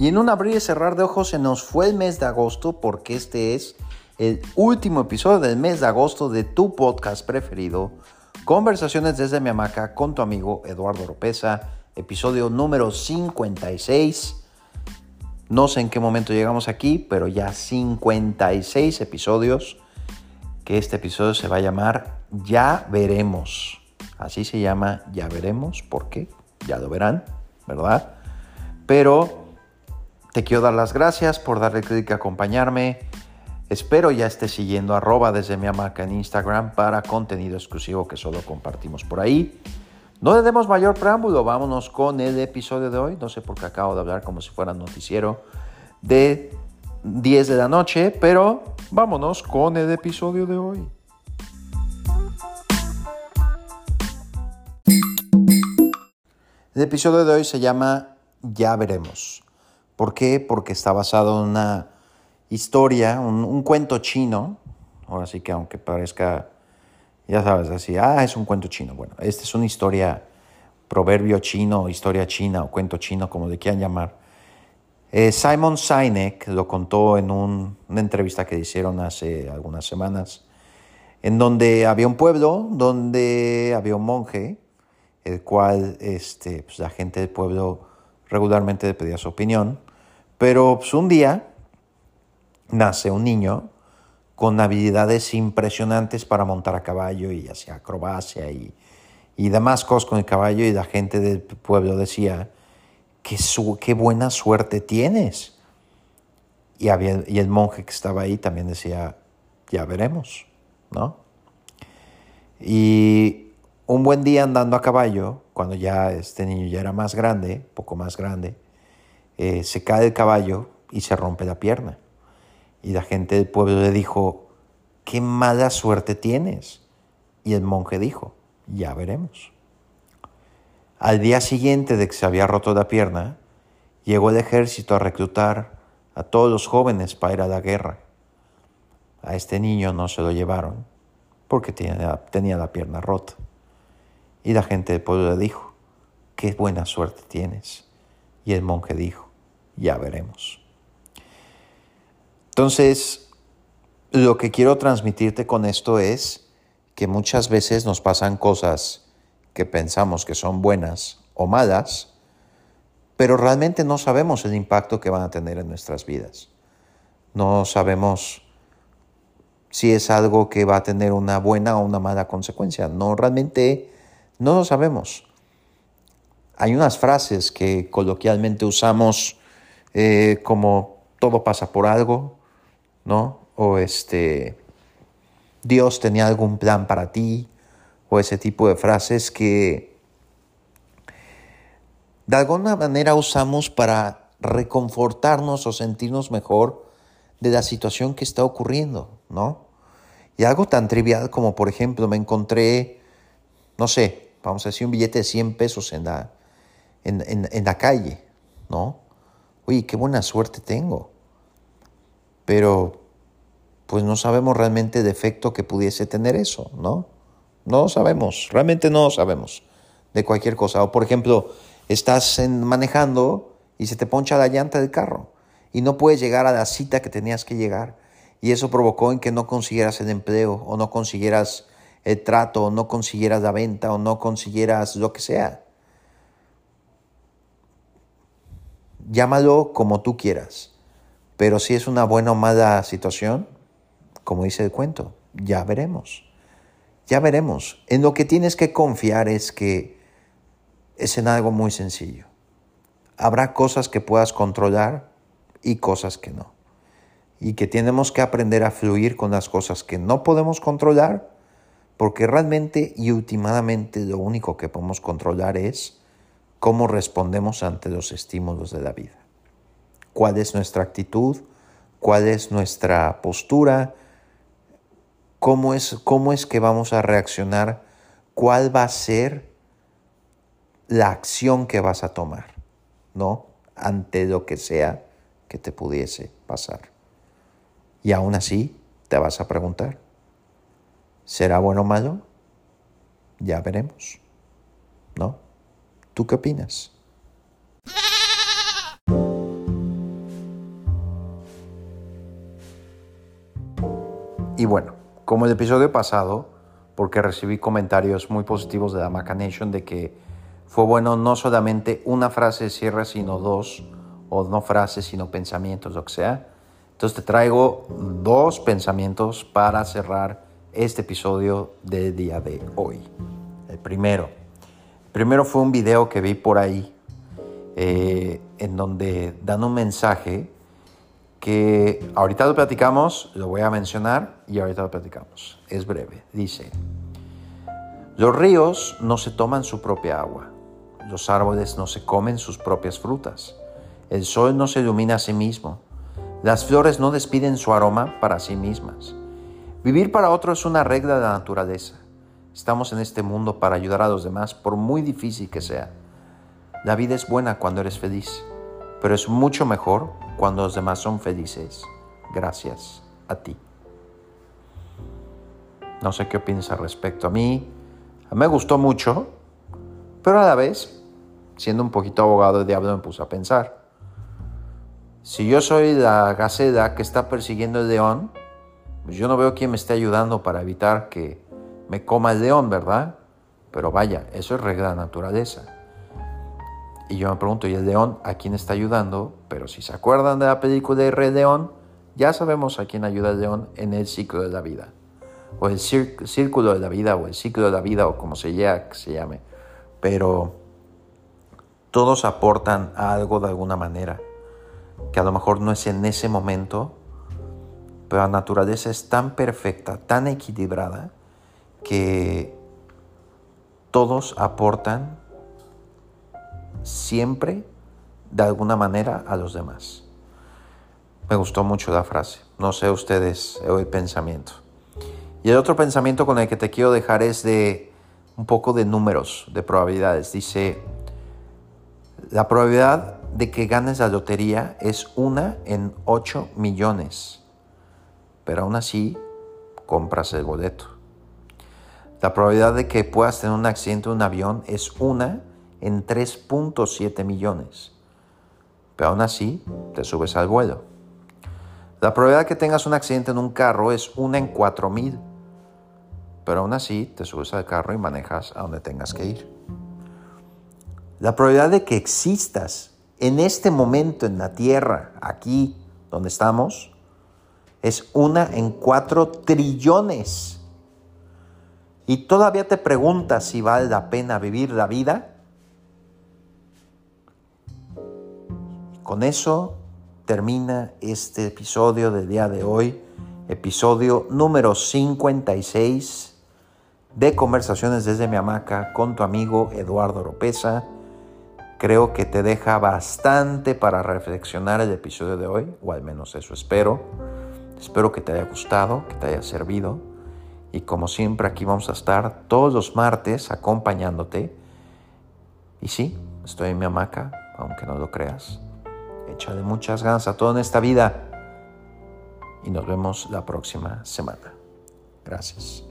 Y en un abrir y cerrar de ojos se nos fue el mes de agosto porque este es el último episodio del mes de agosto de tu podcast preferido, Conversaciones desde mi hamaca con tu amigo Eduardo Ropeza, episodio número 56. No sé en qué momento llegamos aquí, pero ya 56 episodios, que este episodio se va a llamar Ya veremos. Así se llama Ya veremos, ¿por qué? Ya lo verán, ¿verdad? Pero te quiero dar las gracias por darle clic a acompañarme. Espero ya estés siguiendo arroba desde mi hamaca en Instagram para contenido exclusivo que solo compartimos por ahí. No le demos mayor preámbulo, vámonos con el episodio de hoy. No sé por qué acabo de hablar como si fuera noticiero de 10 de la noche, pero vámonos con el episodio de hoy. El episodio de hoy se llama Ya veremos. ¿Por qué? Porque está basado en una historia, un, cuento chino. Ahora sí que aunque parezca, ya sabes, así, ah, es un cuento chino. Bueno, esta es una historia, proverbio chino, historia china o cuento chino, como le quieran llamar. Eh, Simon Sinek lo contó en una entrevista que hicieron hace algunas semanas, en donde había un pueblo, donde había un monje, el cual este, pues, la gente del pueblo regularmente le pedía su opinión. Pero pues, un día nace un niño con habilidades impresionantes para montar a caballo y hacía acrobacia y, y con el caballo y la gente del pueblo decía, qué, qué buena suerte tienes. Y, había, y el monje que estaba ahí también decía, ya veremos, ¿no? Y un buen día andando a caballo, cuando ya este niño ya era más grande, poco más grande, eh, se cae el caballo y se rompe la pierna. Y la gente del pueblo le dijo, qué mala suerte tienes. Y el monje dijo, ya veremos. Al día siguiente de que se había roto la pierna, llegó el ejército a reclutar a todos los jóvenes para ir a la guerra. A este niño no se lo llevaron porque tenía, tenía la pierna rota. Y la gente del pueblo le dijo, qué buena suerte tienes. Y el monje dijo, ya veremos. Entonces, lo que quiero transmitirte con esto es que muchas veces nos pasan cosas que pensamos que son buenas o malas, pero realmente no sabemos el impacto que van a tener en nuestras vidas. No sabemos si es algo que va a tener una buena o una mala consecuencia. No, realmente no lo sabemos. Hay unas frases que coloquialmente usamos eh, como todo pasa por algo, ¿no? O este, Dios tenía algún plan para ti, o ese tipo de frases que de alguna manera usamos para reconfortarnos o sentirnos mejor de la situación que está ocurriendo, ¿no? Y algo tan trivial como, por ejemplo, me encontré, no sé, vamos a decir, un billete de 100 pesos en la, en la calle, ¿no? Oye, qué buena suerte tengo. Pero, pues no sabemos realmente el efecto que pudiese tener eso, ¿no? No sabemos, realmente no sabemos de cualquier cosa. O por ejemplo, estás manejando y se te poncha la llanta del carro y no puedes llegar a la cita que tenías que llegar. Y eso provocó en que no consiguieras el empleo o no consiguieras el trato o no consiguieras la venta o no consiguieras lo que sea. Llámalo como tú quieras. Pero si es una buena o mala situación, como dice el cuento, ya veremos. Ya veremos. En lo que tienes que confiar es que es en algo muy sencillo. Habrá cosas que puedas controlar y cosas que no. Y que tenemos que aprender a fluir con las cosas que no podemos controlar, porque realmente y últimamente lo único que podemos controlar es cómo respondemos ante los estímulos de la vida. ¿Cuál es nuestra actitud? ¿Cuál es nuestra postura? ¿Cómo es, cómo es que vamos a reaccionar? ¿Cuál va a ser la acción que vas a tomar? ¿No? Ante lo que sea que te pudiese pasar. Y aún así te vas a preguntar, ¿será bueno o malo? Ya veremos. ¿No? ¿Tú qué opinas? Y bueno, como el episodio pasado, porque recibí comentarios muy positivos de la Maca Nation de que fue bueno no solamente una frase de cierre, sino dos, o no frases, sino pensamientos, lo que sea. Entonces te traigo dos pensamientos para cerrar este episodio del día de hoy. El primero, Primero fue un video que vi por ahí eh, en donde dan un mensaje que ahorita lo platicamos, lo voy a mencionar y ahorita lo platicamos. Es breve. Dice, los ríos no se toman su propia agua, los árboles no se comen sus propias frutas, el sol no se ilumina a sí mismo, las flores no despiden su aroma para sí mismas. Vivir para otro es una regla de la naturaleza. Estamos en este mundo para ayudar a los demás, por muy difícil que sea. La vida es buena cuando eres feliz, pero es mucho mejor cuando los demás son felices. Gracias a ti. No sé qué opinas al respecto. A mí, me gustó mucho, pero a la vez, siendo un poquito abogado de diablo, me puse a pensar. Si yo soy la gacela que está persiguiendo el león, pues yo no veo quién me esté ayudando para evitar que me coma el león, ¿verdad? Pero vaya, eso es regla de naturaleza. Y yo me pregunto, ¿y el león a quién está ayudando? Pero si se acuerdan de la película de Rey León, ya sabemos a quién ayuda el león en el ciclo de la vida. O el círculo de la vida, o el ciclo de la vida, o como se, se llame. Pero todos aportan algo de alguna manera, que a lo mejor no es en ese momento, pero la naturaleza es tan perfecta, tan equilibrada, que todos aportan siempre de alguna manera a los demás. Me gustó mucho la frase. No sé ustedes el pensamiento. Y el otro pensamiento con el que te quiero dejar es de un poco de números, de probabilidades. Dice, la probabilidad de que ganes la lotería es una en 8 millones. Pero aún así, compras el boleto. La probabilidad de que puedas tener un accidente en un avión es una en 3.7 millones. Pero aún así, te subes al vuelo. La probabilidad de que tengas un accidente en un carro es una en 4.000. Pero aún así, te subes al carro y manejas a donde tengas que ir. La probabilidad de que existas en este momento en la Tierra, aquí donde estamos, es una en 4 trillones. Y todavía te preguntas si vale la pena vivir la vida. Con eso termina este episodio del día de hoy, episodio número 56 de Conversaciones desde mi hamaca con tu amigo Eduardo Oropesa. Creo que te deja bastante para reflexionar el episodio de hoy, o al menos eso espero. Espero que te haya gustado, que te haya servido. Y como siempre aquí vamos a estar todos los martes acompañándote. Y sí, estoy en mi hamaca, aunque no lo creas de muchas ganas a todo en esta vida y nos vemos la próxima semana. Gracias.